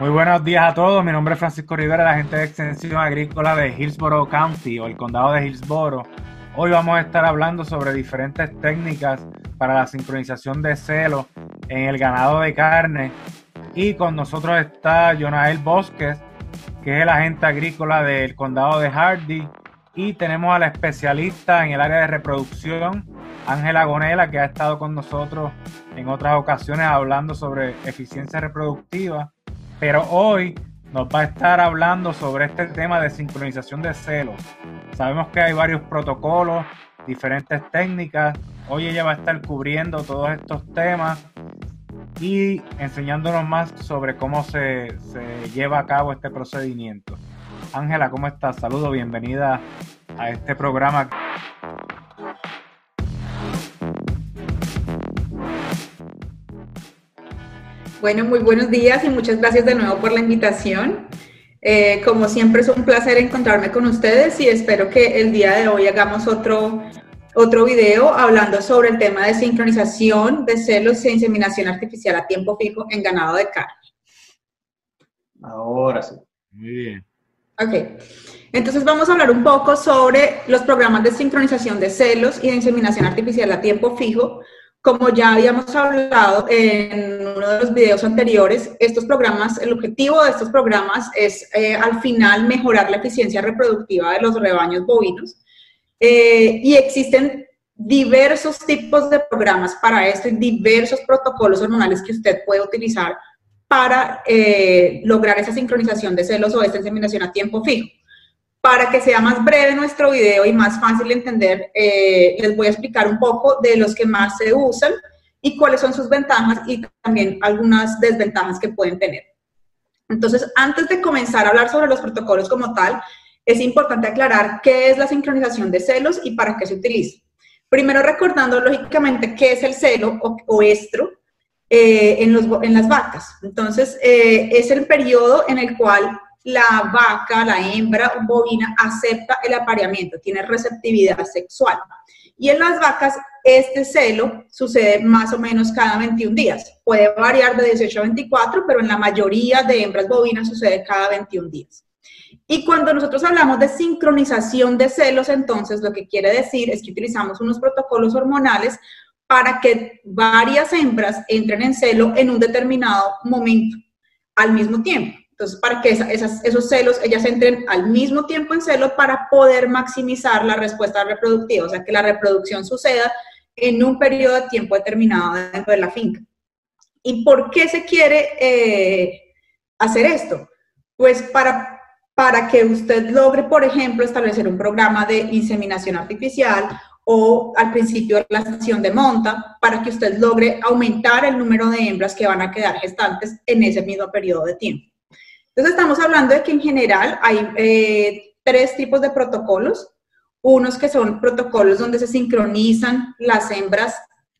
Muy buenos días a todos. Mi nombre es Francisco Rivera, la agente de extensión agrícola de Hillsborough County o el condado de Hillsborough. Hoy vamos a estar hablando sobre diferentes técnicas para la sincronización de celo en el ganado de carne. Y con nosotros está Jonael Bosques, que es el agente agrícola del condado de Hardy. Y tenemos a la especialista en el área de reproducción, Ángela Gonela, que ha estado con nosotros en otras ocasiones hablando sobre eficiencia reproductiva. Pero hoy nos va a estar hablando sobre este tema de sincronización de celos. Sabemos que hay varios protocolos, diferentes técnicas. Hoy ella va a estar cubriendo todos estos temas y enseñándonos más sobre cómo se, se lleva a cabo este procedimiento. Ángela, ¿cómo estás? Saludos, bienvenida a este programa. Bueno, muy buenos días y muchas gracias de nuevo por la invitación. Eh, como siempre es un placer encontrarme con ustedes y espero que el día de hoy hagamos otro, otro video hablando sobre el tema de sincronización de celos e inseminación artificial a tiempo fijo en ganado de carne. Ahora sí. Muy bien. Ok. Entonces vamos a hablar un poco sobre los programas de sincronización de celos y de inseminación artificial a tiempo fijo como ya habíamos hablado en uno de los videos anteriores, estos programas, el objetivo de estos programas es eh, al final mejorar la eficiencia reproductiva de los rebaños bovinos. Eh, y existen diversos tipos de programas para esto y diversos protocolos hormonales que usted puede utilizar para eh, lograr esa sincronización de celos o esta inseminación a tiempo fijo. Para que sea más breve nuestro video y más fácil de entender, eh, les voy a explicar un poco de los que más se usan y cuáles son sus ventajas y también algunas desventajas que pueden tener. Entonces, antes de comenzar a hablar sobre los protocolos como tal, es importante aclarar qué es la sincronización de celos y para qué se utiliza. Primero recordando lógicamente qué es el celo o, estro eh, en, los, en, las vacas. Entonces, eh, es el periodo en el cual la vaca, la hembra bovina, acepta el apareamiento, tiene receptividad sexual. Y en las vacas, este celo sucede más o menos cada 21 días. Puede variar de 18 a 24, pero en la mayoría de hembras bovinas sucede cada 21 días. Y cuando nosotros hablamos de sincronización de celos, entonces lo que quiere decir es que utilizamos unos protocolos hormonales para que varias hembras entren en celo en un determinado momento al mismo tiempo. Entonces, para que esos celos, ellas entren al mismo tiempo en celo para poder maximizar la respuesta reproductiva, o sea, que la reproducción suceda en un periodo de tiempo determinado dentro de la finca. ¿Y por qué se quiere eh, hacer esto? Pues para, para que usted logre, por ejemplo, establecer un programa de inseminación artificial o al principio la estación de monta, para que usted logre aumentar el número de hembras que van a quedar gestantes en ese mismo periodo de tiempo. Entonces estamos hablando de que en general hay eh, tres tipos de protocolos. Unos que son protocolos donde se sincronizan las hembras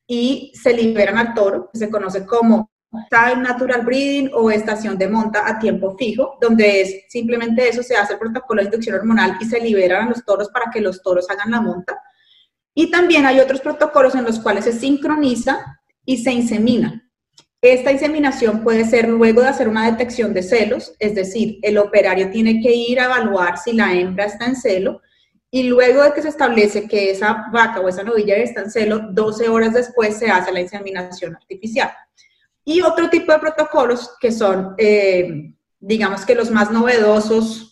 y se liberan al toro, que se conoce como time natural breeding o estación de monta a tiempo fijo, donde es simplemente eso, se hace el protocolo de inducción hormonal y se liberan a los toros para que los toros hagan la monta. Y también hay otros protocolos en los cuales se sincroniza y se insemina. Esta inseminación puede ser luego de hacer una detección de celos, es decir, el operario tiene que ir a evaluar si la hembra está en celo y luego de que se establece que esa vaca o esa novilla está en celo, 12 horas después se hace la inseminación artificial. Y otro tipo de protocolos que son, eh, digamos que los más novedosos,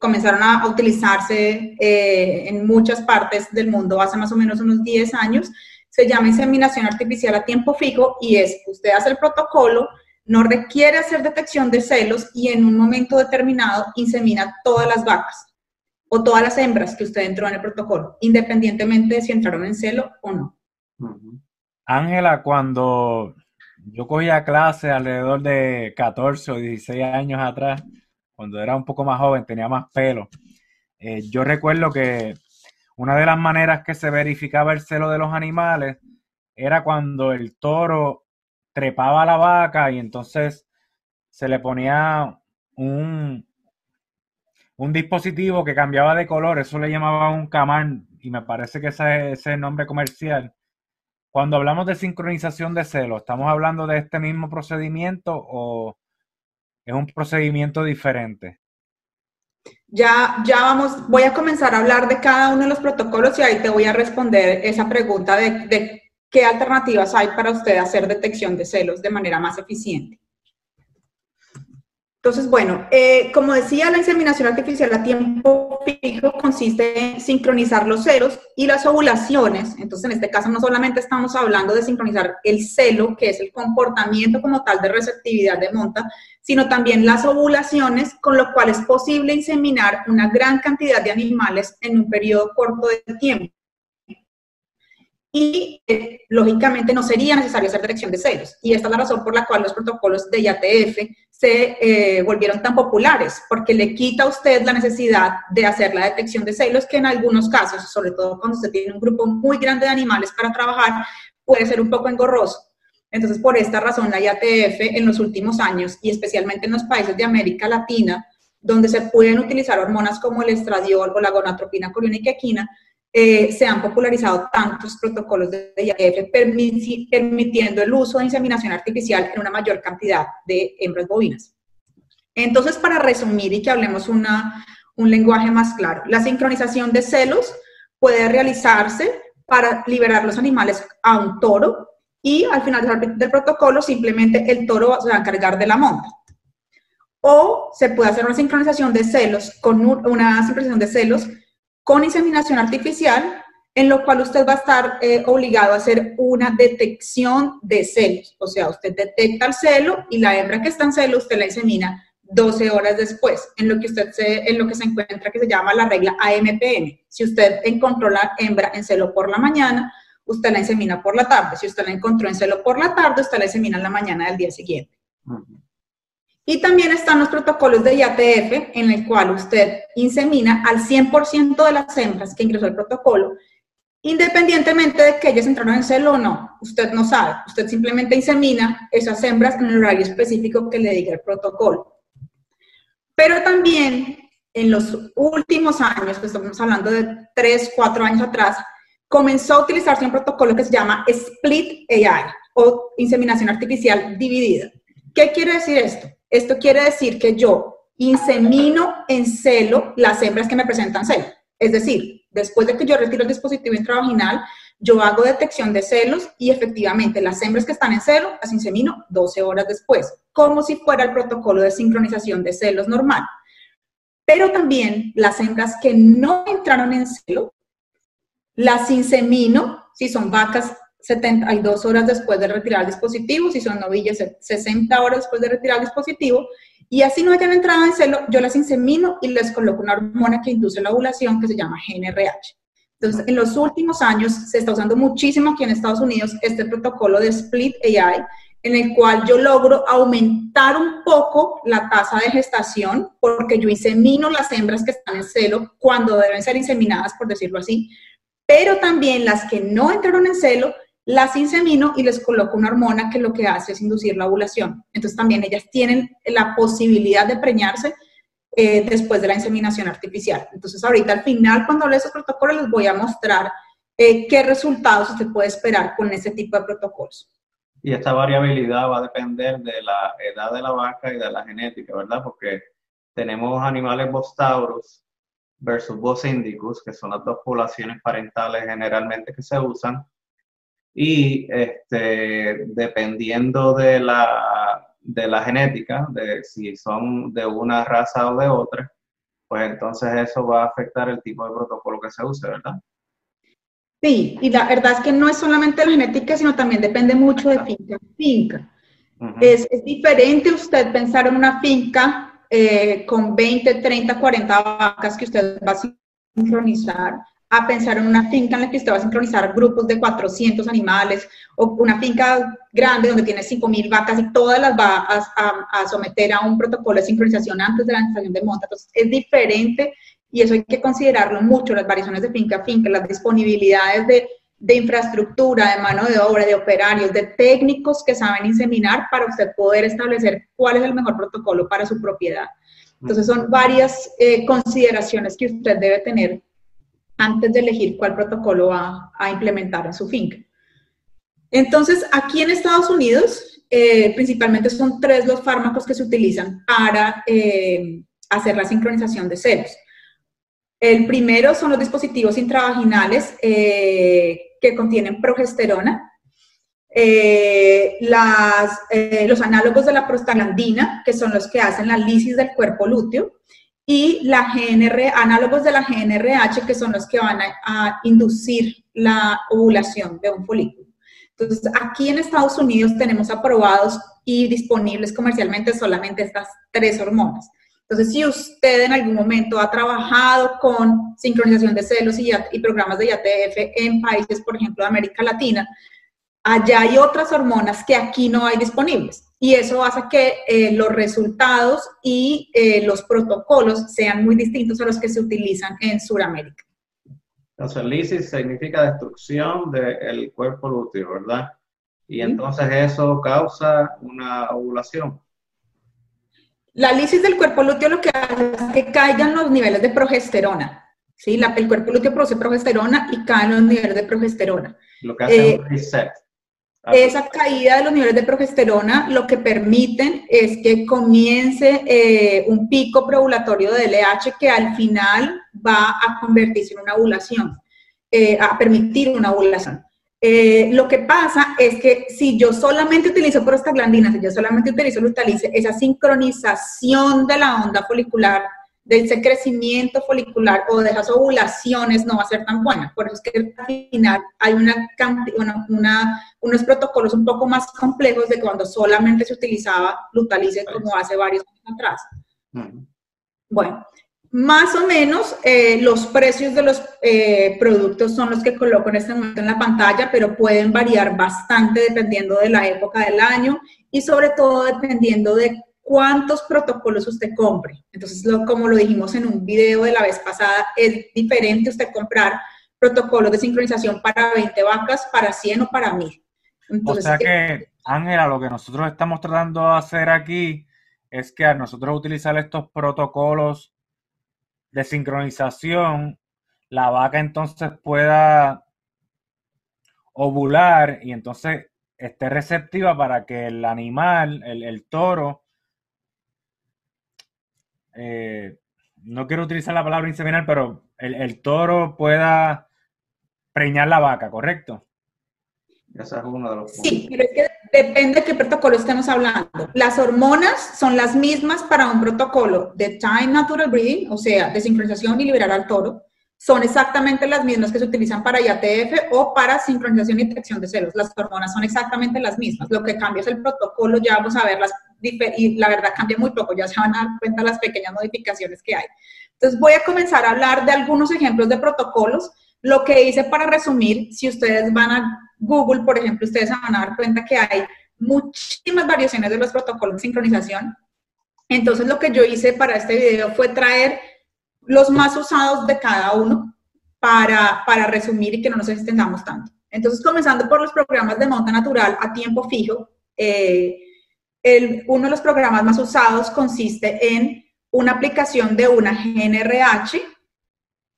comenzaron a utilizarse eh, en muchas partes del mundo hace más o menos unos 10 años, se llama inseminación artificial a tiempo fijo y es, usted hace el protocolo, no requiere hacer detección de celos y en un momento determinado insemina todas las vacas o todas las hembras que usted entró en el protocolo, independientemente de si entraron en celo o no. Ángela, cuando yo cogía clase alrededor de 14 o 16 años atrás, cuando era un poco más joven, tenía más pelo, eh, yo recuerdo que una de las maneras que se verificaba el celo de los animales era cuando el toro trepaba a la vaca y entonces se le ponía un, un dispositivo que cambiaba de color, eso le llamaban un camán y me parece que ese, es el nombre comercial. Cuando hablamos de sincronización de celos, ¿estamos hablando de este mismo procedimiento o es un procedimiento diferente? Ya, ya vamos, voy a comenzar a hablar de cada uno de los protocolos y ahí te voy a responder esa pregunta de, de qué alternativas hay para usted hacer detección de celos de manera más eficiente. Entonces, bueno, eh, como decía, la inseminación artificial a tiempo fijo consiste en sincronizar los celos y las ovulaciones. Entonces, en este caso, no solamente estamos hablando de sincronizar el celo, que es el comportamiento como tal de receptividad de monta, sino también las ovulaciones, con lo cual es posible inseminar una gran cantidad de animales en un periodo corto de tiempo y eh, lógicamente no sería necesario hacer detección de celos. Y esta es la razón por la cual los protocolos de IATF se eh, volvieron tan populares, porque le quita a usted la necesidad de hacer la detección de celos, que en algunos casos, sobre todo cuando usted tiene un grupo muy grande de animales para trabajar, puede ser un poco engorroso. Entonces, por esta razón, la IATF en los últimos años, y especialmente en los países de América Latina, donde se pueden utilizar hormonas como el estradiol o la gonatropina coriónica equina, eh, se han popularizado tantos protocolos de IAF permitiendo el uso de inseminación artificial en una mayor cantidad de hembras bovinas. Entonces, para resumir y que hablemos una, un lenguaje más claro, la sincronización de celos puede realizarse para liberar los animales a un toro y al final del protocolo simplemente el toro se va a encargar de la monta. O se puede hacer una sincronización de celos con una sincronización de celos con inseminación artificial, en lo cual usted va a estar eh, obligado a hacer una detección de celos. O sea, usted detecta el celo y la hembra que está en celo, usted la insemina 12 horas después, en lo que usted se, en lo que se encuentra que se llama la regla AMPM. Si usted encontró la hembra en celo por la mañana, usted la insemina por la tarde. Si usted la encontró en celo por la tarde, usted la insemina en la mañana del día siguiente. Y también están los protocolos de IATF, en el cual usted insemina al 100% de las hembras que ingresó al protocolo, independientemente de que ellas entraron en celo o no. Usted no sabe, usted simplemente insemina esas hembras en el horario específico que le diga el protocolo. Pero también en los últimos años, pues estamos hablando de 3, 4 años atrás, comenzó a utilizarse un protocolo que se llama Split AI o inseminación artificial dividida. ¿Qué quiere decir esto? Esto quiere decir que yo insemino en celo las hembras que me presentan celo. Es decir, después de que yo retiro el dispositivo intravaginal, yo hago detección de celos y efectivamente las hembras que están en celo las insemino 12 horas después, como si fuera el protocolo de sincronización de celos normal. Pero también las hembras que no entraron en celo, las insemino, si son vacas 72 horas después de retirar el dispositivo, si son novillas 60 horas después de retirar el dispositivo, y así no hayan entrado en celo, yo las insemino y les coloco una hormona que induce la ovulación que se llama GNRH. Entonces, en los últimos años se está usando muchísimo aquí en Estados Unidos este protocolo de Split AI, en el cual yo logro aumentar un poco la tasa de gestación, porque yo insemino las hembras que están en celo cuando deben ser inseminadas, por decirlo así, pero también las que no entraron en celo, las insemino y les coloco una hormona que lo que hace es inducir la ovulación. Entonces también ellas tienen la posibilidad de preñarse eh, después de la inseminación artificial. Entonces ahorita al final, cuando hable de esos protocolos, les voy a mostrar eh, qué resultados usted puede esperar con ese tipo de protocolos. Y esta variabilidad va a depender de la edad de la vaca y de la genética, ¿verdad? Porque tenemos animales bostauros versus Bos indicus, que son las dos poblaciones parentales generalmente que se usan, y este, dependiendo de la, de la genética, de si son de una raza o de otra, pues entonces eso va a afectar el tipo de protocolo que se use, ¿verdad? Sí, y la verdad es que no es solamente la genética, sino también depende mucho de finca a finca. es, es, diferente usted pensar en una finca eh, con 20, 30, 40 vacas que usted va a sincronizar a pensar en una finca en la que usted va a sincronizar grupos de 400 animales o una finca grande donde tiene 5.000 vacas y todas las va a, someter a un protocolo de sincronización antes de la instalación de monta. Entonces, es diferente y eso hay que considerarlo mucho, las variaciones de finca a finca, las disponibilidades de, de infraestructura, de mano de obra, de operarios, de técnicos que saben inseminar para usted poder establecer cuál es el mejor protocolo para su propiedad. Entonces, son varias eh, consideraciones que usted debe tener antes de elegir cuál protocolo va a implementar en su finca. Entonces, aquí en Estados Unidos, eh, principalmente son tres los fármacos que se utilizan para eh, hacer la sincronización de celos. El primero son los dispositivos intravaginales eh, que contienen progesterona, los análogos de la prostaglandina, que son los que hacen la lisis del cuerpo lúteo, y la GNR, análogos de la GNRH, que son los que van a inducir la ovulación de un folículo. Entonces, aquí en Estados Unidos tenemos aprobados y disponibles comercialmente solamente estas tres hormonas. Entonces, si usted en algún momento ha trabajado con sincronización de celos y, y programas de IATF en países, por ejemplo, de América Latina, allá hay otras hormonas que aquí no hay disponibles. Y eso hace que eh, los resultados y eh, los protocolos sean muy distintos a los que se utilizan en Sudamérica. Entonces, lisis significa destrucción del cuerpo lúteo, ¿verdad? Y entonces eso causa una ovulación. La lisis del cuerpo lúteo lo que hace es que caigan los niveles de progesterona. ¿sí? La, el cuerpo lúteo produce progesterona y caen los niveles de progesterona. Lo que hace es un eh, reset. Esa caída de los niveles de progesterona lo que permiten es que comience eh, un pico preovulatorio de LH que al final va a convertirse en una ovulación, eh, a permitir una ovulación. Eh, lo que pasa es que si yo solamente utilizo prostaglandinas, si yo solamente utilizo lutalice, esa sincronización de la onda folicular de ese crecimiento folicular o de esas ovulaciones no va a ser tan buena. Por eso es que al final hay una, una, unos protocolos un poco más complejos de cuando solamente se utilizaba lutalice como hace varios años atrás. Bueno, más o menos eh, los precios de los eh, productos son los que coloco en este momento en la pantalla, pero pueden variar bastante dependiendo de la época del año y sobre todo dependiendo de cuántos protocolos usted compre. Entonces, como lo dijimos en un video de la vez pasada, es diferente usted comprar protocolos de sincronización para 20 vacas, para 100 o para 1000. o sea que, Ángela, lo que nosotros estamos tratando de hacer aquí es que a nosotros utilizar estos protocolos de sincronización, la vaca entonces pueda ovular y entonces esté receptiva para que el animal, el, el toro, eh, no quiero utilizar la palabra inseminar, pero el, toro pueda preñar la vaca, ¿correcto? Sí, pero es que depende de qué protocolo estemos hablando. Las hormonas son las mismas para un protocolo de Time Natural Breeding, o sea, de sincronización y liberar al toro. Son exactamente las mismas que se utilizan para IATF o para sincronización y detección de celos. Las hormonas son exactamente las mismas. Lo que cambia es el protocolo, ya vamos a ver las y la verdad cambia muy poco, ya se van a dar cuenta las pequeñas modificaciones que hay. Entonces voy a comenzar a hablar de algunos ejemplos de protocolos. Lo que hice para resumir, si ustedes van a Google, por ejemplo, ustedes se van a dar cuenta que hay muchísimas variaciones de los protocolos de sincronización. Entonces lo que yo hice para este video fue traer los más usados de cada uno para, para resumir y que no nos extendamos tanto. Entonces, comenzando por los programas de monta natural a tiempo fijo, eh, uno de los programas más usados consiste en una aplicación de una GNRH,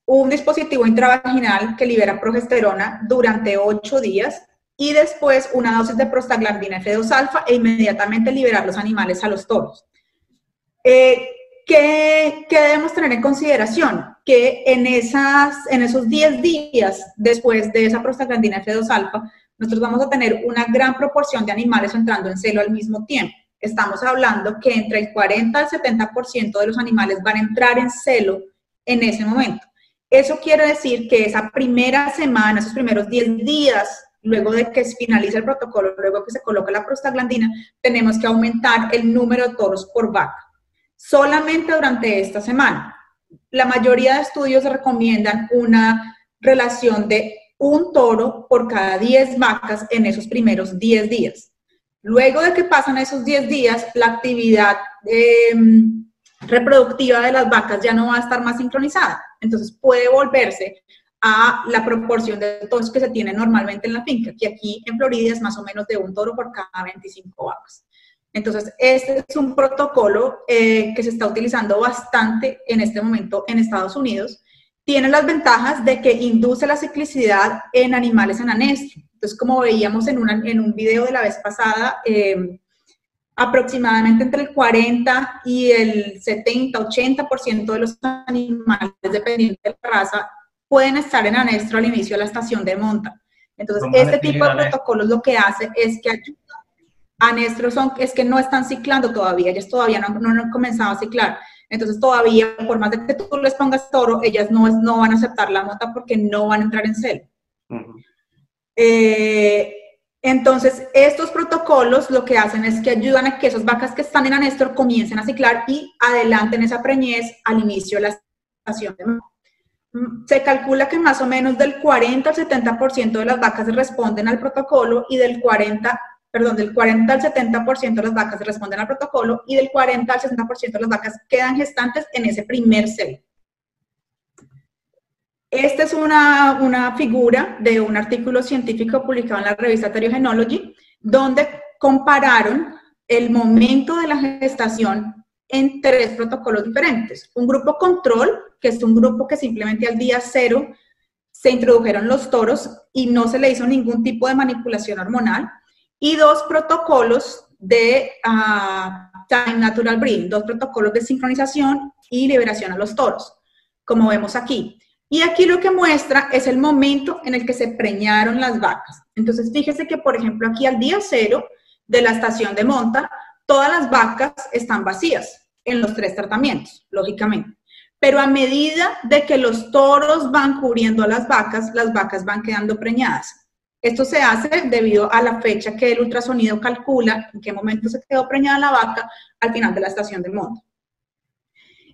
un dispositivo intravaginal que libera progesterona durante 8 días y después una dosis de prostaglandina F2-alfa e inmediatamente liberar los animales a los toros. Eh, ¿qué, debemos tener en consideración? Que en, esas, en esos 10 días después de esa prostaglandina F2-alfa, nosotros vamos a tener una gran proporción de animales entrando en celo al mismo tiempo. Estamos hablando que entre el 40 al 70% de los animales van a entrar en celo en ese momento. Eso quiere decir que esa primera semana, esos primeros 10 días, luego de que finalice el protocolo, luego que se coloque la prostaglandina, tenemos que aumentar el número de toros por vaca. Solamente durante esta semana. La mayoría de estudios recomiendan una relación de un toro por cada 10 vacas en esos primeros 10 días. Luego de que pasan esos 10 días, la actividad em, reproductiva de las vacas ya no va a estar más sincronizada. Entonces puede volverse a la proporción de toros que se tiene normalmente en la finca, que aquí en Florida es más o menos de un toro por cada 25 vacas. Entonces, este es un protocolo eh, que se está utilizando bastante en este momento en Estados Unidos tiene las ventajas de que induce la ciclicidad en animales en anestro. Entonces, como veíamos en, una, en un video de la vez pasada, eh, aproximadamente entre el 40 y el 70, 80% de los animales, dependiendo de la raza, pueden estar en anestro al inicio de la estación de monta. Entonces, este tipo de protocolos lo que hace es que ayuda. Anestro son, es que no están ciclando todavía, ellas todavía no, no, han comenzado a ciclar. Entonces, todavía, por más de que tú les pongas toro, ellas no, no van a aceptar la monta porque no van a entrar en celo. eh, entonces, estos protocolos lo que hacen es que ayudan a que esas vacas que están en anestro comiencen a ciclar y adelanten esa preñez al inicio de la estación de mm, Se calcula que más o menos del 40 al 70% de las vacas responden al protocolo y del 40, perdón, del 40 al 70% de las vacas responden al protocolo y del 40 al 60% de las vacas quedan gestantes en ese primer celo. Esta es una, figura de un artículo científico publicado en la revista Theriogenology, donde compararon el momento de la gestación en tres protocolos diferentes. Un grupo control, que es un grupo que simplemente al día cero se introdujeron los toros y no se le hizo ningún tipo de manipulación hormonal. Y dos protocolos de ah, Time Natural Breeding, dos protocolos de sincronización y liberación a los toros, como vemos aquí. Y aquí lo que muestra es el momento en el que se preñaron las vacas. Entonces, fíjese que, por ejemplo, aquí al día cero de la estación de monta, todas las vacas están vacías en los tres tratamientos, lógicamente. Pero a medida de que los toros van cubriendo a las vacas, las vacas van quedando preñadas. Esto se hace debido a la fecha que el ultrasonido calcula en qué momento se quedó preñada la vaca al final de la estación de monta.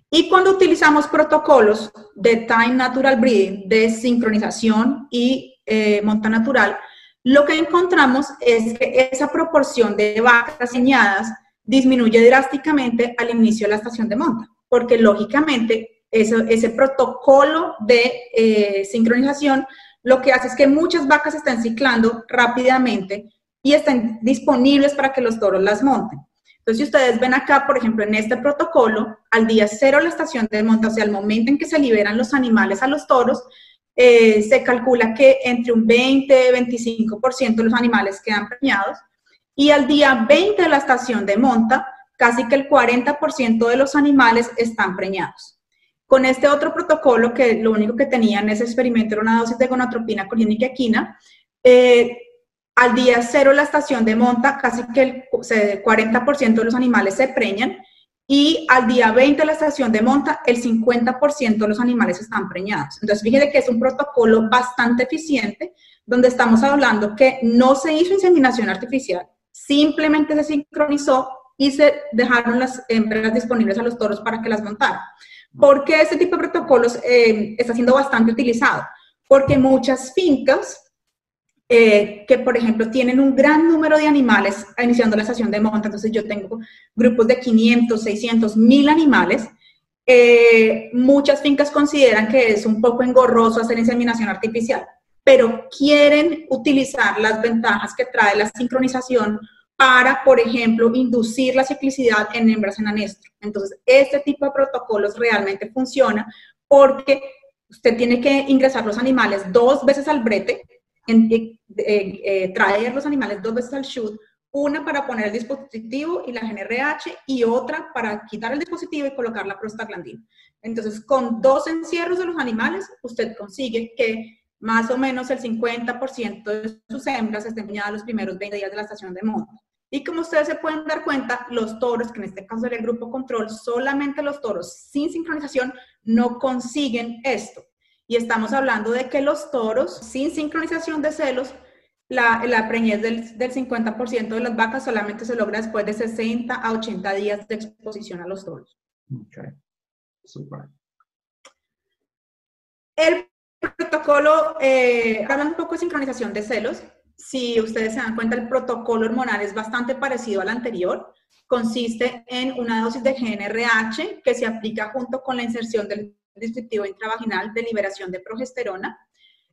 Y cuando utilizamos protocolos de Time Natural Breeding, de sincronización y eh, monta natural, lo que encontramos es que esa proporción de vacas señadas disminuye drásticamente al inicio de la estación de monta, porque lógicamente ese, protocolo de eh, sincronización lo que hace es que muchas vacas estén ciclando rápidamente y estén disponibles para que los toros las monten. Entonces, si ustedes ven acá, por ejemplo, en este protocolo, al día cero la estación de monta, o sea, al momento en que se liberan los animales a los toros, eh, se calcula que entre un 20-25% de los animales quedan preñados y al día 20 de la estación de monta, casi que el 40% de los animales están preñados. Con este otro protocolo, que lo único que tenía en ese experimento era una dosis de gonatropina, colina y quequina, eh, al día cero la estación de monta, casi que el 40% de los animales se preñan y al día 20 de la estación de monta, el 50% de los animales están preñados. Entonces, fíjense que es un protocolo bastante eficiente, donde estamos hablando que no se hizo inseminación artificial, simplemente se sincronizó y se dejaron las hembras disponibles a los toros para que las montaran. ¿Por qué este tipo de protocolos eh, está siendo bastante utilizado? Porque muchas fincas eh, que, por ejemplo, tienen un gran número de animales iniciando la estación de monta, entonces yo tengo grupos de 500, 600, 1000 animales, eh, muchas fincas consideran que es un poco engorroso hacer inseminación artificial, pero quieren utilizar las ventajas que trae la sincronización para, por ejemplo, inducir la ciclicidad en hembras en anestro. Entonces, este tipo de protocolos realmente funciona porque usted tiene que ingresar los animales dos veces al brete, en, eh, traer los animales dos veces al shoot, una para poner el dispositivo y la GNRH y otra para quitar el dispositivo y colocar la prostaglandina. Entonces, con dos encierros de los animales, usted consigue que más o menos el 50% de sus hembras estén peñadas los primeros 20 días de la estación de monta. Y como ustedes se pueden dar cuenta, los toros, que en este caso era el grupo control, solamente los toros sin sincronización no consiguen esto. Y estamos hablando de que los toros, sin sincronización de celos, la, la preñez del, del 50% de las vacas solamente se logra después de 60 a 80 días de exposición a los toros. Ok, super. El protocolo, eh, hablando un poco de sincronización de celos, si ustedes se dan cuenta, el protocolo hormonal es bastante parecido al anterior. Consiste en una dosis de GNRH que se aplica junto con la inserción del dispositivo intravaginal de liberación de progesterona.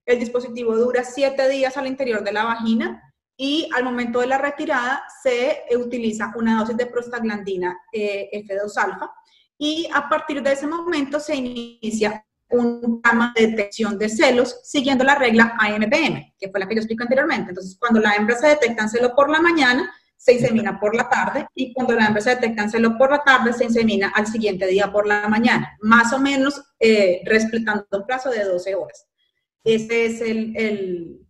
El dispositivo dura siete días al interior de la vagina y al momento de la retirada se utiliza una dosis de prostaglandina eh, F2-alfa y a partir de ese momento se inicia un programa de detección de celos siguiendo la regla ANPM, que fue la que yo expliqué anteriormente. Entonces, cuando la hembra se detecta en celo por la mañana, se insemina por la tarde y cuando la hembra se detecta en celo por la tarde, se insemina al siguiente día por la mañana, más o menos eh, respetando un plazo de 12 horas. Ese es el,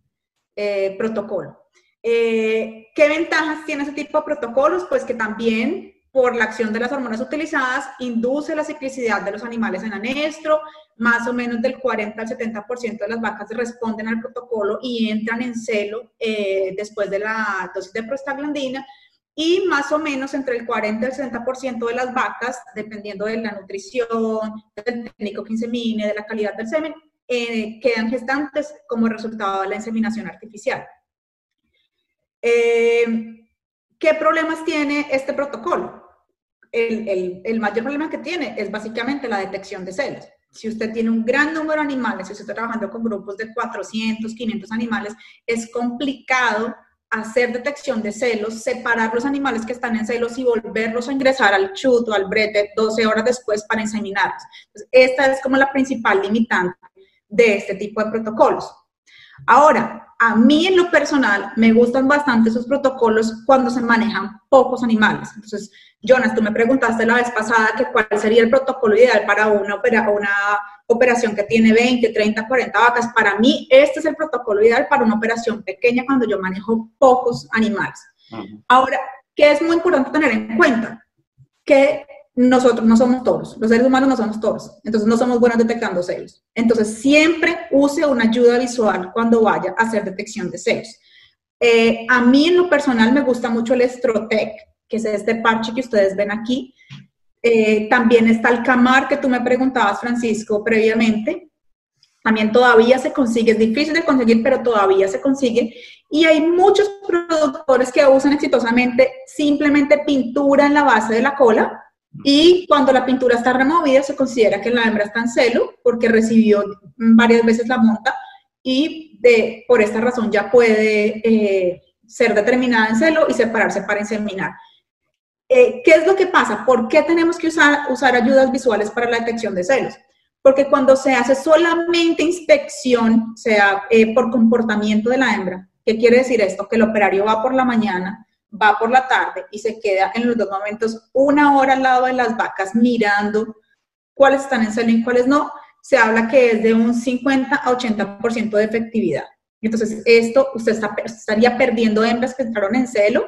eh, protocolo. Eh, ¿Qué ventajas tiene ese tipo de protocolos? Pues que también por la acción de las hormonas utilizadas, induce la ciclicidad de los animales en anestro, más o menos del 40 al 70% de las vacas responden al protocolo y entran en celo eh, después de la dosis de prostaglandina, y más o menos entre el 40 y el 60% de las vacas, dependiendo de la nutrición, del técnico que insemine, de la calidad del semen, eh, quedan gestantes como resultado de la inseminación artificial. Eh, ¿Qué problemas tiene este protocolo? El, mayor problema que tiene es básicamente la detección de celos. Si usted tiene un gran número de animales, si usted está trabajando con grupos de 400, 500 animales, es complicado hacer detección de celos, separar los animales que están en celos y volverlos a ingresar al chut o al brete 12 horas después para inseminarlos. esta es como la principal limitante de este tipo de protocolos. Ahora, a mí en lo personal me gustan bastante esos protocolos cuando se manejan pocos animales. Entonces, Jonas, tú me preguntaste la vez pasada que cuál sería el protocolo ideal para una, una operación que tiene 20, 30, 40 vacas. Para mí, este es el protocolo ideal para una operación pequeña cuando yo manejo pocos animales. Ahora, ¿qué es muy importante tener en cuenta? Que nosotros no somos todos, los seres humanos no somos todos, entonces no somos buenos detectando celos. Entonces siempre use una ayuda visual cuando vaya a hacer detección de celos. Eh, a mí en lo personal me gusta mucho el Estrotec, que es este parche que ustedes ven aquí. Eh, también está el Camar que tú me preguntabas, Francisco, previamente. También todavía se consigue, es difícil de conseguir, pero todavía se consigue. Y hay muchos productores que usan exitosamente simplemente pintura en la base de la cola y cuando la pintura está removida, se considera que la hembra está en celo porque recibió varias veces la monta y por esta razón ya puede eh, ser determinada en celo y separarse para inseminar. Eh, ¿Qué es lo que pasa? ¿Por qué tenemos que usar, usar ayudas visuales para la detección de celos? Porque cuando se hace solamente inspección, sea eh, por comportamiento de la hembra, ¿qué quiere decir esto? Que el operario va por la mañana va por la tarde y se queda en los dos momentos una hora al lado de las vacas mirando cuáles están en celo y cuáles no, se habla que es de un 50 a 80% de efectividad. Entonces, esto usted estaría perdiendo hembras que entraron en celo,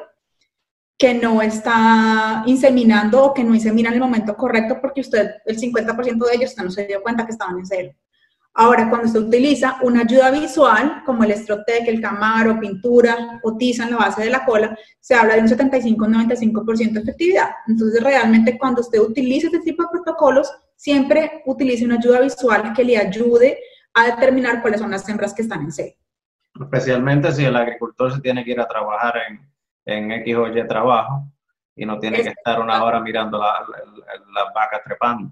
que no está inseminando o que no insemina en el momento correcto porque usted, el 50% de ellos, no se dio cuenta que estaban en celo. Ahora, cuando se utiliza una ayuda visual, como el estrotec, el camaro, pintura o tiza en la base de la cola, se habla de un 75-95% de efectividad. Entonces, realmente cuando usted utiliza este tipo de protocolos, siempre utilice una ayuda visual que le ayude a determinar cuáles son las hembras que están en C. Especialmente si el agricultor se tiene que ir a trabajar en, en X o Y trabajo y no tiene que estar una hora mirando las la, vacas trepando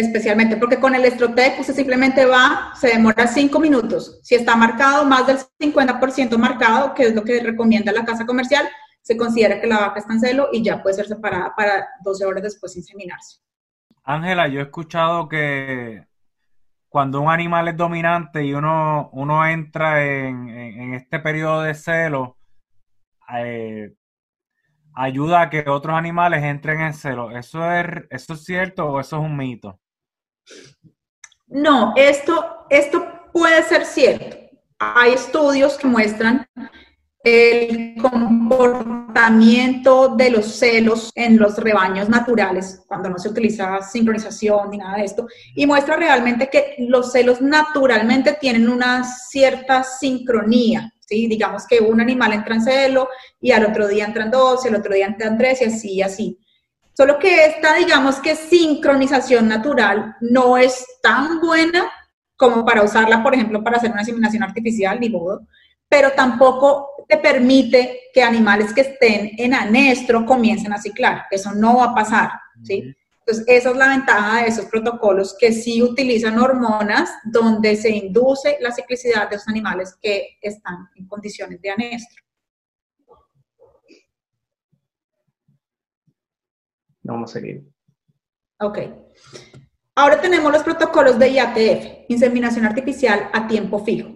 especialmente porque con el Estrotec usted simplemente va, se demora cinco minutos. Si está marcado más del 50% marcado, que es lo que recomienda la casa comercial, se considera que la vaca está en celo y ya puede ser separada para 12 horas después de inseminarse. Ángela, yo he escuchado que cuando un animal es dominante y uno, uno entra en, este periodo de celo, eh, ayuda a que otros animales entren en celo. ¿Eso es, ¿Eso es cierto o eso es un mito? No, esto, esto puede ser cierto. Hay estudios que muestran el comportamiento de los celos en los rebaños naturales, cuando no se utiliza sincronización ni nada de esto, y muestra realmente que los celos naturalmente tienen una cierta sincronía, ¿sí? Digamos que un animal entra en celo y al otro día entran dos, y al otro día entran tres y así y así. Solo que esta, digamos que sincronización natural no es tan buena como para usarla, por ejemplo, para hacer una inseminación artificial, ni modo, pero tampoco te permite que animales que estén en anestro comiencen a ciclar. Eso no va a pasar, ¿sí? Entonces, esa es la ventaja de esos protocolos que sí utilizan hormonas donde se induce la ciclicidad de los animales que están en condiciones de anestro. Vamos a seguir. Ok. Ahora tenemos los protocolos de IATF, inseminación artificial a tiempo fijo.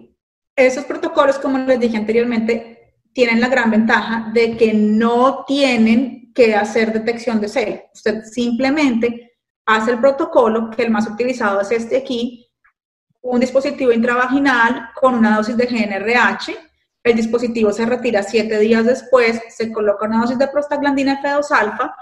Esos protocolos, como les dije anteriormente, tienen la gran ventaja de que no tienen que hacer detección de celo. Usted simplemente hace el protocolo, que el más utilizado es este aquí, un dispositivo intravaginal con una dosis de GNRH. El dispositivo se retira siete días después, se coloca una dosis de prostaglandina F2-alfa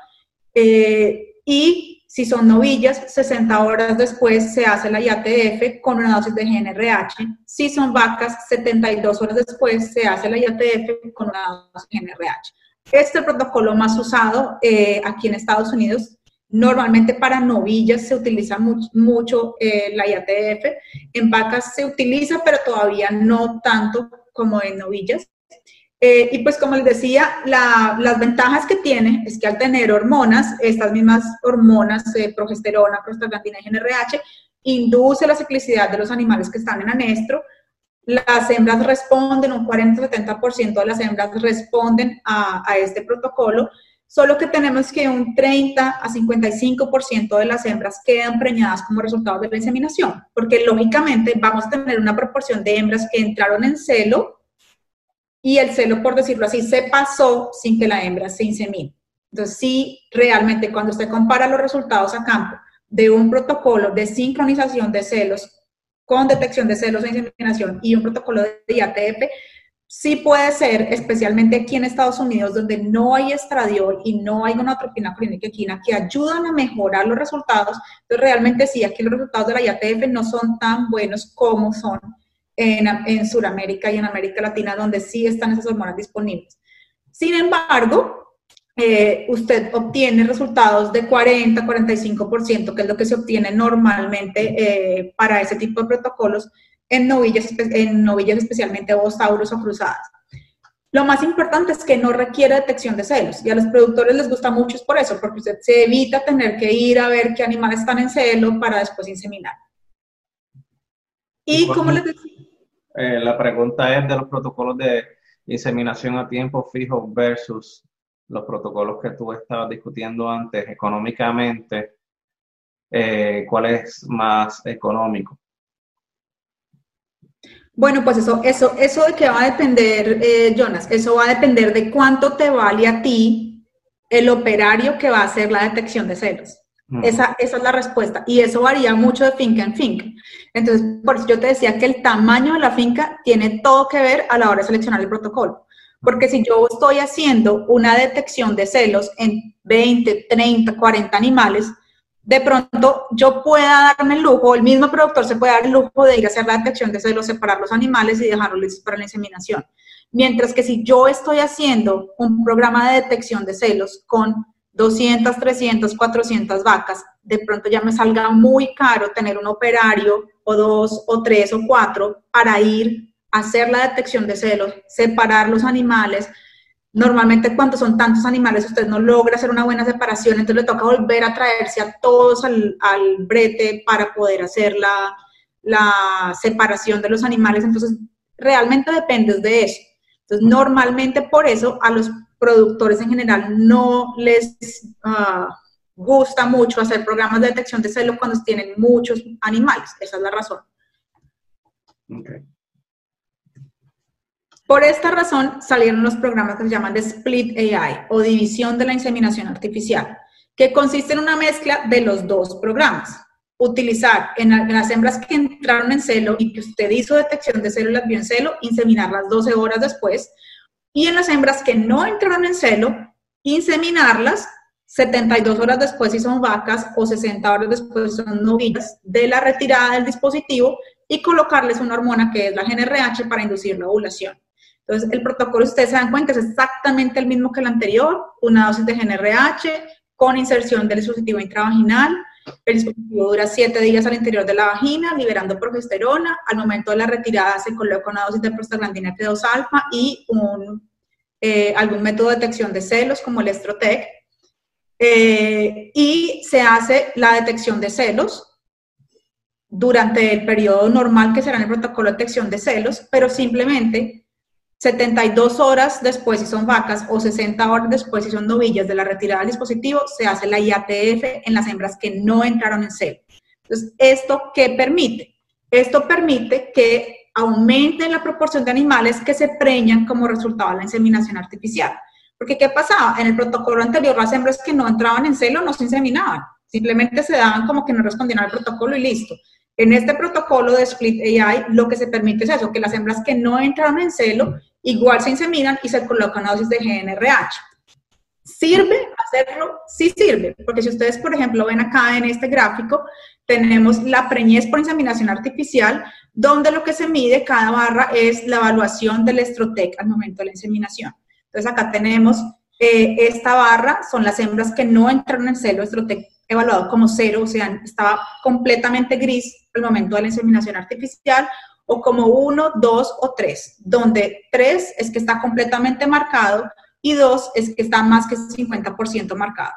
eh, y si son novillas, 60 horas después se hace la IATF con una dosis de GNRH. Si son vacas, 72 horas después se hace la IATF con una dosis de GNRH. Este es el protocolo más usado eh, aquí en Estados Unidos. Normalmente para novillas se utiliza mucho, eh, la IATF. En vacas se utiliza, pero todavía no tanto como en novillas. Eh, y pues como les decía, las ventajas que tiene es que al tener hormonas, estas mismas hormonas, eh, progesterona, prostaglandina y GNRH, induce la ciclicidad de los animales que están en anestro. Las hembras responden, un 40-70% de las hembras responden a, a este protocolo, solo que tenemos que un 30 a 55% de las hembras quedan preñadas como resultado de la inseminación, porque lógicamente vamos a tener una proporción de hembras que entraron en celo y el celo, por decirlo así, se pasó sin que la hembra se insemine. Entonces, sí, realmente cuando usted compara los resultados a campo de un protocolo de sincronización de celos con detección de celos e inseminación y un protocolo de IATF, sí puede ser, especialmente aquí en Estados Unidos, donde no hay estradiol y no hay gonadotropina clínica equina que ayudan a mejorar los resultados. Entonces, realmente sí, aquí los resultados de la IATF no son tan buenos como son en, en Sudamérica y en América Latina, donde sí están esas hormonas disponibles. Sin embargo, eh, usted obtiene resultados de 40, 45%, que es lo que se obtiene normalmente eh, para ese tipo de protocolos en novillas, en novillas especialmente ovosauros o cruzadas. Lo más importante es que no requiere detección de celos y a los productores les gusta mucho es por eso, porque usted se evita tener que ir a ver qué animales están en celo para después inseminar. Y como les decía, eh, la pregunta es de los protocolos de inseminación a tiempo fijo versus los protocolos que tú estabas discutiendo antes económicamente. Eh, ¿Cuál es más económico? Bueno, pues eso, eso, eso de qué va a depender, eh, Jonas, eso va a depender de cuánto te vale a ti el operario que va a hacer la detección de celos. Esa, esa, es la respuesta. Y eso varía mucho de finca en finca. Entonces, por eso yo te decía que el tamaño de la finca tiene todo que ver a la hora de seleccionar el protocolo. Porque si yo estoy haciendo una detección de celos en 20, 30, 40 animales, de pronto yo pueda darme el lujo, el mismo productor se puede dar el lujo de ir a hacer la detección de celos, separar los animales y dejarlos listos para la inseminación. Mientras que si yo estoy haciendo un programa de detección de celos con 200, 300, 400 vacas, de pronto ya me salga muy caro tener un operario o dos o tres o cuatro para ir a hacer la detección de celos, separar los animales. Normalmente cuando son tantos animales usted no logra hacer una buena separación, entonces le toca volver a traerse a todos al, brete para poder hacer la, la separación de los animales. Entonces realmente depende de eso. Entonces normalmente por eso a los productores en general no les ah, gusta mucho hacer programas de detección de celos cuando tienen muchos animales. Esa es la razón. Por esta razón salieron los programas que se llaman de Split AI o división de la inseminación artificial, que consiste en una mezcla de los dos programas. Utilizar en, las hembras que entraron en celo y que usted hizo detección de células vio en celo, inseminarlas 12 horas después, y en las hembras que no entraron en celo, inseminarlas 72 horas después si son vacas o 60 horas después si son novillas de la retirada del dispositivo y colocarles una hormona que es la GNRH para inducir la ovulación. Entonces, el protocolo, ustedes se dan cuenta, es exactamente el mismo que el anterior, una dosis de GNRH con inserción del dispositivo intravaginal. El dispositivo dura 7 días al interior de la vagina, liberando progesterona. Al momento de la retirada se coloca una dosis de prostaglandina T2-alfa y un, eh, algún método de detección de celos como el Estrotec eh, y se hace la detección de celos durante el periodo normal que será en el protocolo de detección de celos, pero simplemente 72 horas después si son vacas o 60 horas después si son novillas de la retirada del dispositivo, se hace la IATF en las hembras que no entraron en celo. Entonces, ¿esto qué permite? Esto permite que aumente la proporción de animales que se preñan como resultado de la inseminación artificial. Porque ¿qué pasaba? En el protocolo anterior las hembras que no entraban en celo no se inseminaban, simplemente se daban como que no respondían al protocolo y listo. En este protocolo de Split AI lo que se permite es eso, que las hembras que no entraron en celo igual se inseminan y se colocan dosis de GNRH. ¿Sirve hacerlo? Sí sirve, porque si ustedes, por ejemplo, ven acá en este gráfico, tenemos la preñez por inseminación artificial, donde lo que se mide cada barra es la evaluación del estrotec al momento de la inseminación. Entonces acá tenemos eh, esta barra, son las hembras que no entraron en celo, estrotec evaluado como cero, o sea, estaba completamente gris al momento de la inseminación artificial, o como uno, dos o tres, donde tres es que está completamente marcado y dos es que está más que 50% marcado.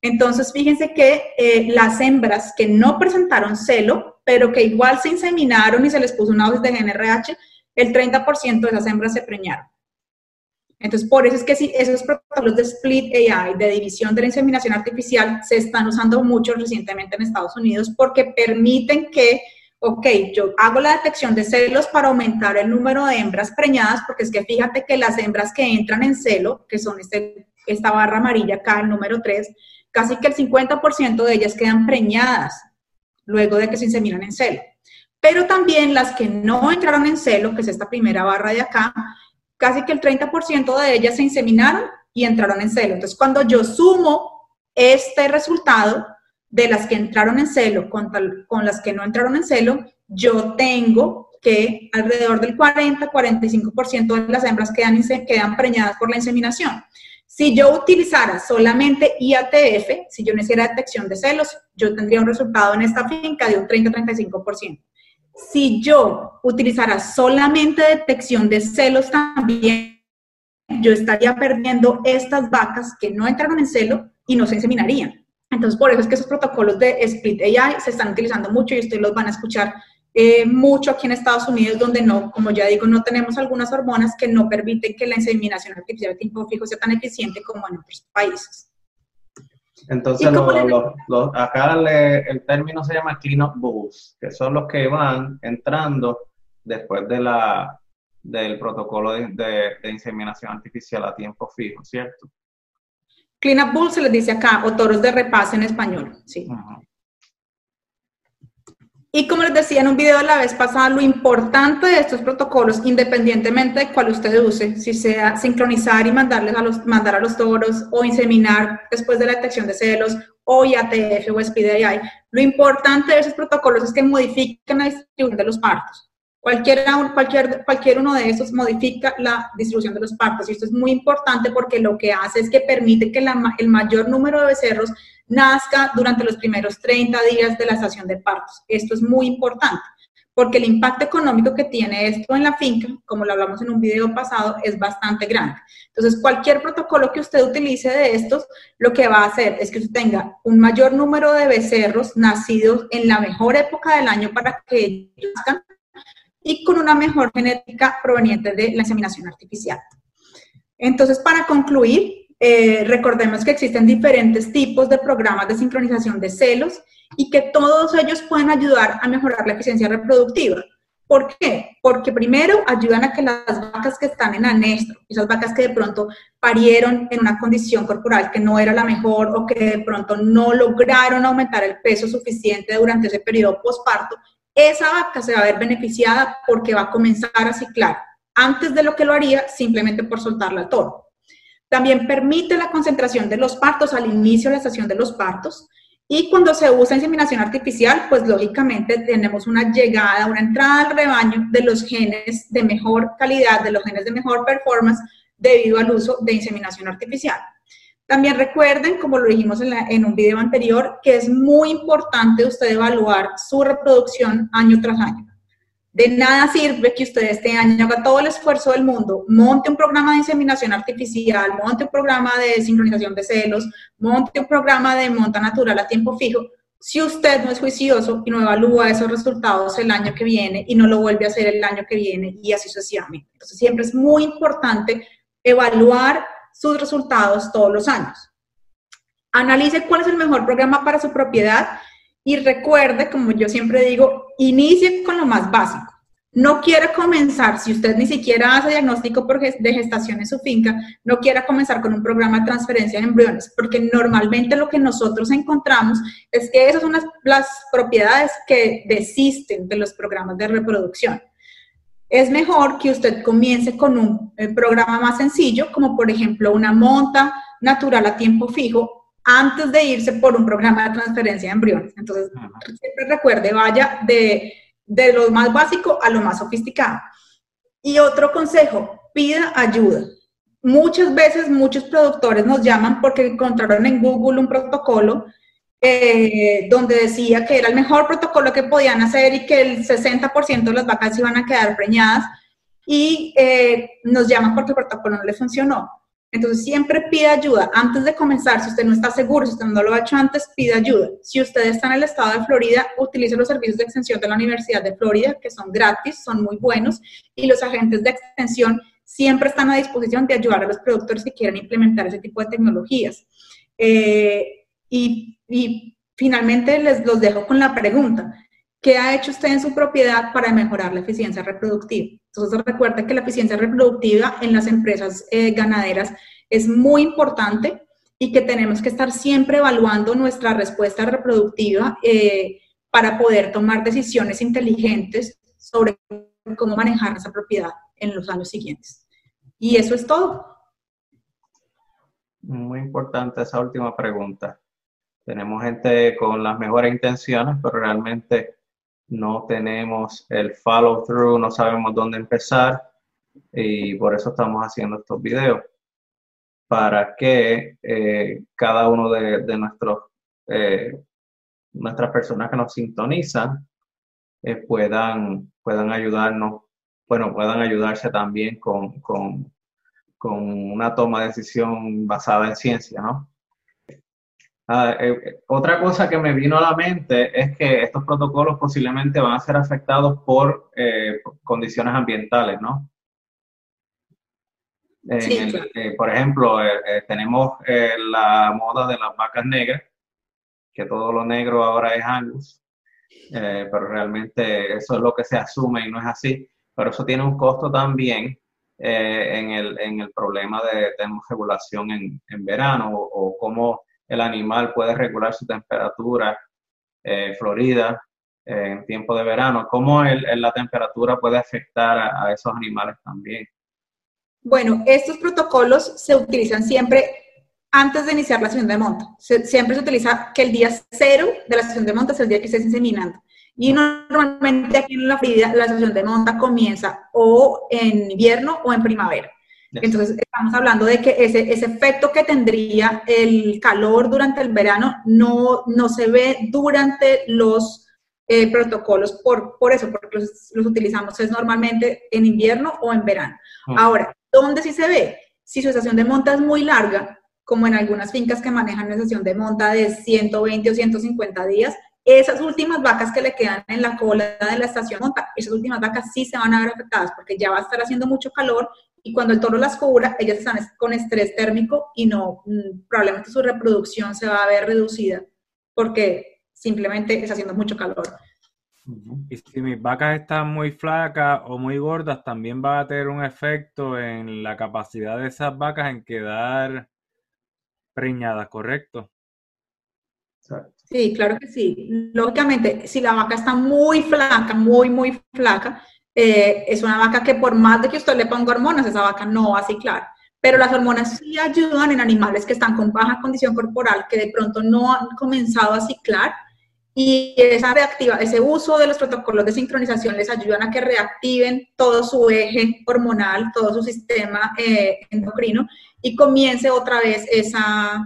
Entonces, fíjense que eh, las hembras que no presentaron celo, pero que igual se inseminaron y se les puso una dosis de GNRH, el 30% de esas hembras se preñaron. Entonces, por eso es que si esos protocolos de split AI, de división de la inseminación artificial, se están usando mucho recientemente en Estados Unidos porque permiten que, ok, yo hago la detección de celos para aumentar el número de hembras preñadas, porque es que fíjate que las hembras que entran en celo, que son este, esta barra amarilla acá, el número 3, casi que el 50% de ellas quedan preñadas luego de que se inseminan en celo. Pero también las que no entraron en celo, que es esta primera barra de acá, casi que el 30% de ellas se inseminaron y entraron en celo. Entonces, cuando yo sumo este resultado de las que entraron en celo con, las que no entraron en celo, yo tengo que alrededor del 40-45% de las hembras quedan, quedan preñadas por la inseminación. Si yo utilizara solamente IATF, si yo no hiciera detección de celos, yo tendría un resultado en esta finca de un 30-35% si yo utilizara solamente detección de celos también, yo estaría perdiendo estas vacas que no entraron en celo y no se inseminarían. Entonces, por eso es que esos protocolos de Split AI se están utilizando mucho y ustedes los van a escuchar eh, mucho aquí en Estados Unidos, donde no, como ya digo, no tenemos algunas hormonas que no permiten que la inseminación artificial de tiempo fijo sea tan eficiente como en otros países. Entonces, acá el término se llama clean-up bulls, que son los que van entrando después de la, del protocolo de, inseminación artificial a tiempo fijo, ¿cierto? Clean-up bulls se les dice acá, o toros de repaso en español, sí. Y como les decía en un video la vez pasada, lo importante de estos protocolos, independientemente de cuál usted use, si sea sincronizar y mandarles a los, mandar a los toros o inseminar después de la detección de celos o IATF o SPDI, lo importante de esos protocolos es que modifican la distribución de los partos. Cualquiera, cualquier, cualquier uno de esos modifica la distribución de los partos. Y esto es muy importante porque lo que hace es que permite que el mayor número de becerros nazca durante los primeros 30 días de la estación de partos. Esto es muy importante porque el impacto económico que tiene esto en la finca, como lo hablamos en un video pasado, es bastante grande. Entonces, cualquier protocolo que usted utilice de estos, lo que va a hacer es que usted tenga un mayor número de becerros nacidos en la mejor época del año para que nazcan y con una mejor genética proveniente de la inseminación artificial. Entonces, para concluir, eh, recordemos que existen diferentes tipos de programas de sincronización de celos y que todos ellos pueden ayudar a mejorar la eficiencia reproductiva. ¿Por qué? Porque primero ayudan a que las vacas que están en anestro, esas vacas que de pronto parieron en una condición corporal que no era la mejor o que de pronto no lograron aumentar el peso suficiente durante ese periodo postparto, esa vaca se va a ver beneficiada porque va a comenzar a ciclar antes de lo que lo haría simplemente por soltarla al toro. También permite la concentración de los partos al inicio de la estación de los partos. Y cuando se usa inseminación artificial, pues lógicamente tenemos una llegada, una entrada al rebaño de los genes de mejor calidad, de los genes de mejor performance debido al uso de inseminación artificial. También recuerden, como lo dijimos en, en, un video anterior, que es muy importante usted evaluar su reproducción año tras año. De nada sirve que usted este año haga todo el esfuerzo del mundo, monte un programa de inseminación artificial, monte un programa de sincronización de celos, monte un programa de monta natural a tiempo fijo, si usted no es juicioso y no evalúa esos resultados el año que viene y no lo vuelve a hacer el año que viene y así sucesivamente. Entonces siempre es muy importante evaluar sus resultados todos los años. Analice cuál es el mejor programa para su propiedad Y recuerde, como yo siempre digo, inicie con lo más básico. No quiera comenzar, si usted ni siquiera hace diagnóstico de gestación en su finca, no quiera comenzar con un programa de transferencia de embriones, porque normalmente lo que nosotros encontramos es que esas son las, propiedades que desisten de los programas de reproducción. Es mejor que usted comience con un eh, programa más sencillo, como por ejemplo una monta natural a tiempo fijo, antes de irse por un programa de transferencia de embriones. Entonces, siempre recuerde, vaya de de lo más básico a lo más sofisticado. Y otro consejo, pida ayuda. Muchas veces muchos productores nos llaman porque encontraron en Google un protocolo eh, donde decía que era el mejor protocolo que podían hacer y que el 60% de las vacas iban a quedar preñadas y eh, nos llaman porque el protocolo no le funcionó. Entonces, siempre pide ayuda. Antes de comenzar, si usted no está seguro, si usted no lo ha hecho antes, pide ayuda. Si usted está en el estado de Florida, utilice los servicios de extensión de la Universidad de Florida, que son gratis, son muy buenos, y los agentes de extensión siempre están a disposición de ayudar a los productores que quieran implementar ese tipo de tecnologías. Eh, y, finalmente les los dejo con la pregunta. ¿Qué ha hecho usted en su propiedad para mejorar la eficiencia reproductiva? Entonces recuerda que la eficiencia reproductiva en las empresas eh, ganaderas es muy importante y que tenemos que estar siempre evaluando nuestra respuesta reproductiva eh, para poder tomar decisiones inteligentes sobre cómo manejar esa propiedad en los años siguientes. Y eso es todo. Muy importante esa última pregunta. Tenemos gente con las mejores intenciones, pero realmente no tenemos el follow through, no sabemos dónde empezar y por eso estamos haciendo estos videos. Para que eh, cada uno de, nuestros eh, nuestras personas que nos sintonizan eh, puedan puedan ayudarnos bueno puedan ayudarse también con, con, con una toma de decisión basada en ciencia no Ah, eh, otra cosa que me vino a la mente es que estos protocolos posiblemente van a ser afectados por eh, condiciones ambientales, ¿no? Eh, por ejemplo, tenemos la moda de las vacas negras, que todo lo negro ahora es Angus, pero realmente eso es lo que se asume y no es así. Pero eso tiene un costo también en el, en, el, problema de termorregulación en, en verano o, o cómo el animal puede regular su temperatura eh, florida eh, en tiempo de verano, cómo la temperatura puede afectar a, esos animales también. Bueno, estos protocolos se utilizan siempre antes de iniciar la sesión de monta. siempre se utiliza que el día cero de la sesión de monta es el día que estés inseminando. Y normalmente aquí en la Florida la sesión de monta comienza o en invierno o en primavera. Entonces, estamos hablando de que ese, ese, efecto que tendría el calor durante el verano no, no se ve durante los eh, protocolos por, por eso, porque los, los, utilizamos es normalmente en invierno o en verano. Mm. Ahora, ¿dónde sí se ve? Si su estación de monta es muy larga, como en algunas fincas que manejan una estación de monta de 120 o 150 días, esas últimas vacas que le quedan en la cola de la estación monta, esas últimas vacas sí se van a ver afectadas porque ya va a estar haciendo mucho calor y cuando el toro las cubra, ellas están con estrés térmico y no, mm, probablemente su reproducción se va a ver reducida porque simplemente está haciendo mucho calor. Y si mis vacas están muy flacas o muy gordas, también va a tener un efecto en la capacidad de esas vacas en quedar preñadas, ¿correcto? Sí, claro que sí. Lógicamente, si la vaca está muy flaca, muy, muy flaca, eh, es una vaca que por más de que usted le ponga hormonas, esa vaca no va a ciclar. Pero las hormonas sí ayudan en animales que están con baja condición corporal, que de pronto no han comenzado a ciclar. Y esa reactiva, ese uso de los protocolos de sincronización les ayudan a que reactiven todo su eje hormonal, todo su sistema eh, endocrino y comience otra vez esa,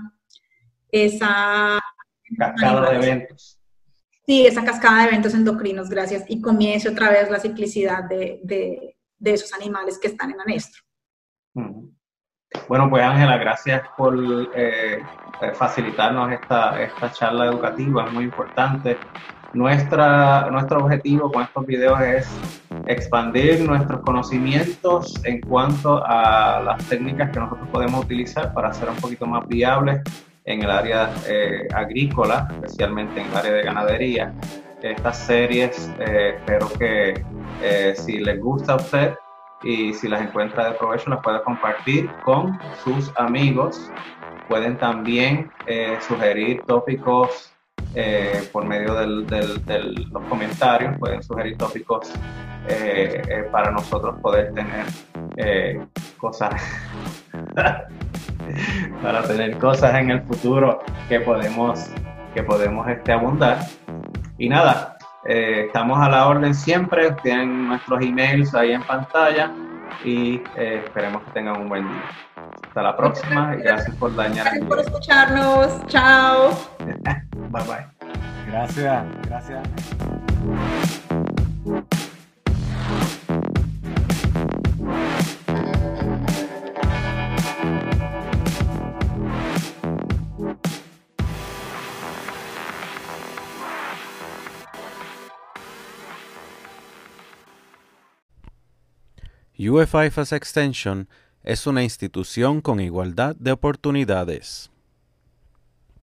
esa de eventos. Sí, esa cascada de eventos endocrinos, gracias. Y comience otra vez la ciclicidad de, de, de esos animales que están en anestro. Bueno, pues Ángela, gracias por eh, facilitarnos esta, esta charla educativa, es muy importante. Nuestra, nuestro objetivo con estos videos es expandir nuestros conocimientos en cuanto a las técnicas que nosotros podemos utilizar para hacer un poquito más viables en el área eh, agrícola, especialmente en el área de ganadería. Estas series espero que si les gusta a usted y si las encuentra de provecho las pueda compartir con sus amigos. Pueden también sugerir tópicos eh, por medio de los comentarios, pueden sugerir tópicos eh, eh, para nosotros poder tener cosas, para tener cosas en el futuro que podemos, que podemos este, abundar. Y nada, estamos a la orden siempre, tienen nuestros emails ahí en pantalla y esperemos que tengan un buen día. Hasta la próxima y gracias por dañar. Gracias por escucharnos. Chao. bye bye. Gracias, gracias. UFIFAS Extension es una institución con igualdad de oportunidades.